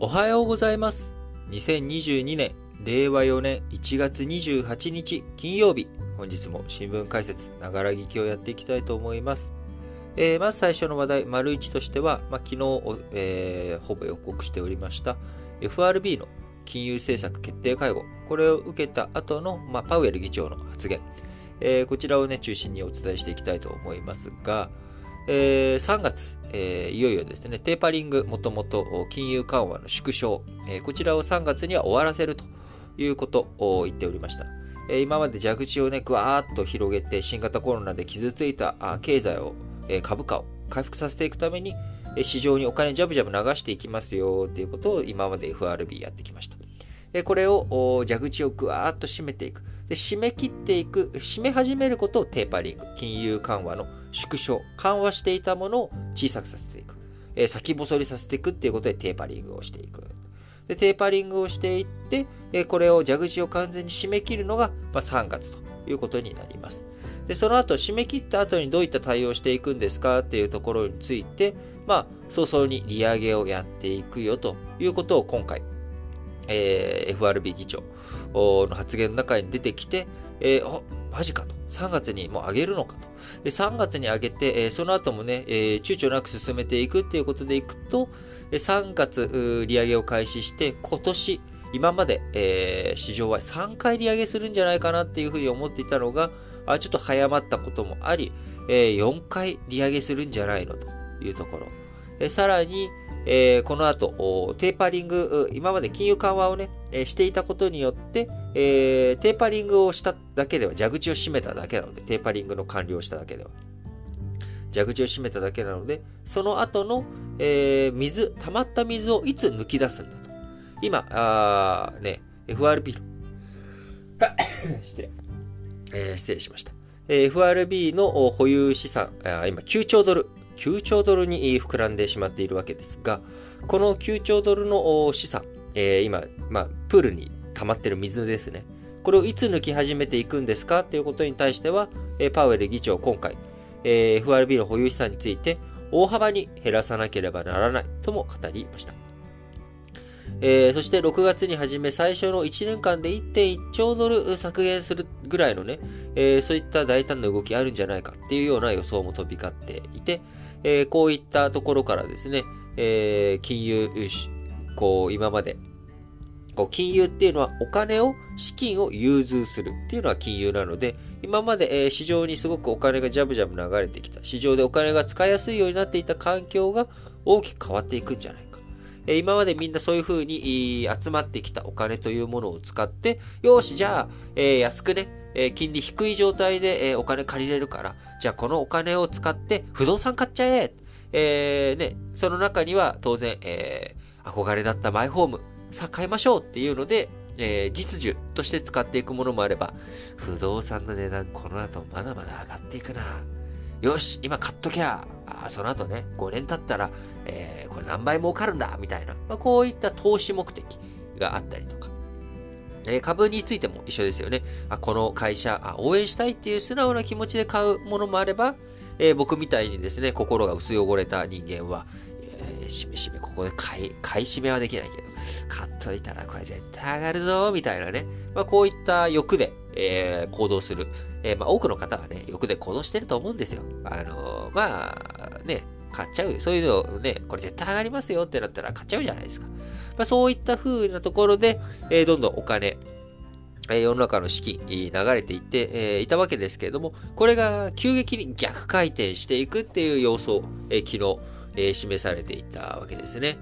おはようございます。2022年、令和4年1月28日金曜日、本日も新聞解説、ながら聞きをやっていきたいと思います。えーまず最初の話題、丸一としては、まあ、昨日、えーほぼ予告しておりました FRB の金融政策決定会合、これを受けた後の、まあ、パウエル議長の発言、えーこちらをね、中心にお伝えしていきたいと思いますが、えー3月、えーいよいよですね、テーパリング、もともと金融緩和の縮小、えーこちらを3月には終わらせるということを言っておりました。えー今まで蛇口をね、ぐわーっと広げて、新型コロナで傷ついたあ経済を、えー株価を回復させていくために、えー市場にお金ジャブジャブ流していきますよっていうことを今まで FRB やってきました。でこれを蛇口をぐわーっと締めていく。で、締め切っていく、締め始めることをテーパリング、金融緩和の縮小、緩和していたものを小さくさせていく。えー先細りさせていくっていうことでテーパリングをしていく。で、テーパリングをしていって、えーこれを蛇口を完全に締め切るのが、まあ、3月ということになります。で、その後、締め切った後にどういった対応をしていくんですかっていうところについて、まあ、早々に利上げをやっていくよということを今回、えー FRB 議長の発言の中に出てきて、えーマジかと。3月にもう上げるのかと。3月に上げて、その後もね、え躊躇なく進めていくっていうことでいくと、3月利上げを開始して、今年、今まで、え市場は3回利上げするんじゃないかなっていうふうに思っていたのが、あちょっと早まったこともあり、え4回利上げするんじゃないのというところ。えさらに、えこの後、テーパリング、今まで金融緩和をね、えーしていたことによって、えーテーパリングをしただけでは、蛇口を閉めただけなので、テーパリングの完了しただけでは。蛇口を閉めただけなので、その後の、えー水、溜まった水をいつ抜き出すんだと。今、あーね、FRB の、失礼。えー失礼しました。えー FRB のお保有資産、あー今9兆ドル、9兆ドルにえー膨らんでしまっているわけですが、この9兆ドルのお資産、えー今、まあ、プールに溜まってる水ですね。これをいつ抜き始めていくんですかということに対しては、えパウエル議長今回、え FRB の保有資産について大幅に減らさなければならないとも語りました。えーそして6月に始め最初の1年間で1.1兆ドル削減するぐらいのね、えーそういった大胆な動きあるんじゃないかっていうような予想も飛び交っていて、えーこういったところからですね、え金融、こう今まで、こう金融っていうのはお金を、資金を融通するっていうのは金融なので、今まで、え市場にすごくお金がジャブジャブ流れてきた、市場でお金が使いやすいようになっていた環境が大きく変わっていくんじゃないか。え今までみんなそういう風に集まってきたお金というものを使って、よし、じゃあ、え安くね、え金利低い状態で、えお金借りれるから、じゃあこのお金を使って不動産買っちゃええーね、その中には当然、えー憧れだったマイホーム、さあ買いましょうっていうので、えー実需として使っていくものもあれば、不動産の値段この後まだまだ上がっていくな。よし、今買っときゃ、あその後ね、5年経ったら、えーこれ何倍儲かるんだ、みたいな、まあ、こういった投資目的があったりとか。え株についても一緒ですよね。あこの会社あ、応援したいっていう素直な気持ちで買うものもあれば、えー僕みたいにですね、心が薄汚れた人間は、えーしめしめ、ここで買い、買い占めはできないけど、買っといたらこれ絶対上がるぞ、みたいなね。まあ、こういった欲で、えー行動する。えーまあ、多くの方はね、欲で行動してると思うんですよ。あのーまあ、ね、買っちゃう。そういうのをね、これ絶対上がりますよってなったら買っちゃうじゃないですか。まあ、そういった風なところで、えーどんどんお金、え世の中の資金、流れていって、えーいたわけですけれども、これが急激に逆回転していくっていう様相、えー昨日、えー示されていたわけですね。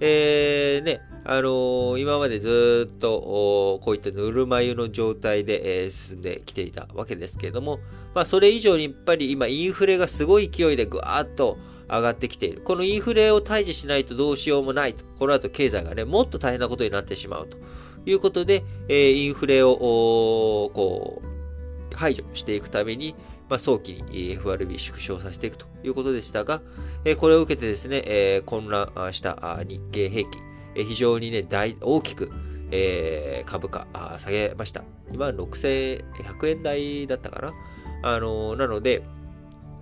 えーね、あの今までずっと、こういったぬるま湯の状態で、え進んできていたわけですけれども、まあ、それ以上にやっぱり今、インフレがすごい勢いでぐわーっと上がってきている。このインフレを退治しないとどうしようもないと。この後経済がね、もっと大変なことになってしまうということで、えインフレを、こう、排除していくために、まあ、早期に FRB 縮小させていくということでしたが、えこれを受けてですね、え混乱した日経平均、え非常にね、大、大きく、えー株価下げました。今6100円台だったかな？あのーなので、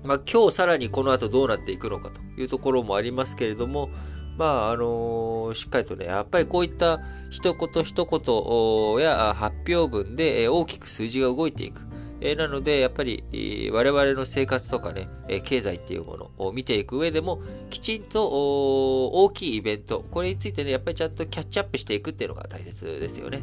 まあ、今日さらにこの後どうなっていくのかというところもありますけれども、まあ、あのしっかりとね、やっぱりこういった一言一言や発表文で大きく数字が動いていく。えー、なので、やっぱり、えー、我々の生活とかね、えー、経済っていうものを見ていく上でも、きちんと大きいイベント、これについてね、やっぱりちゃんとキャッチアップしていくっていうのが大切ですよね。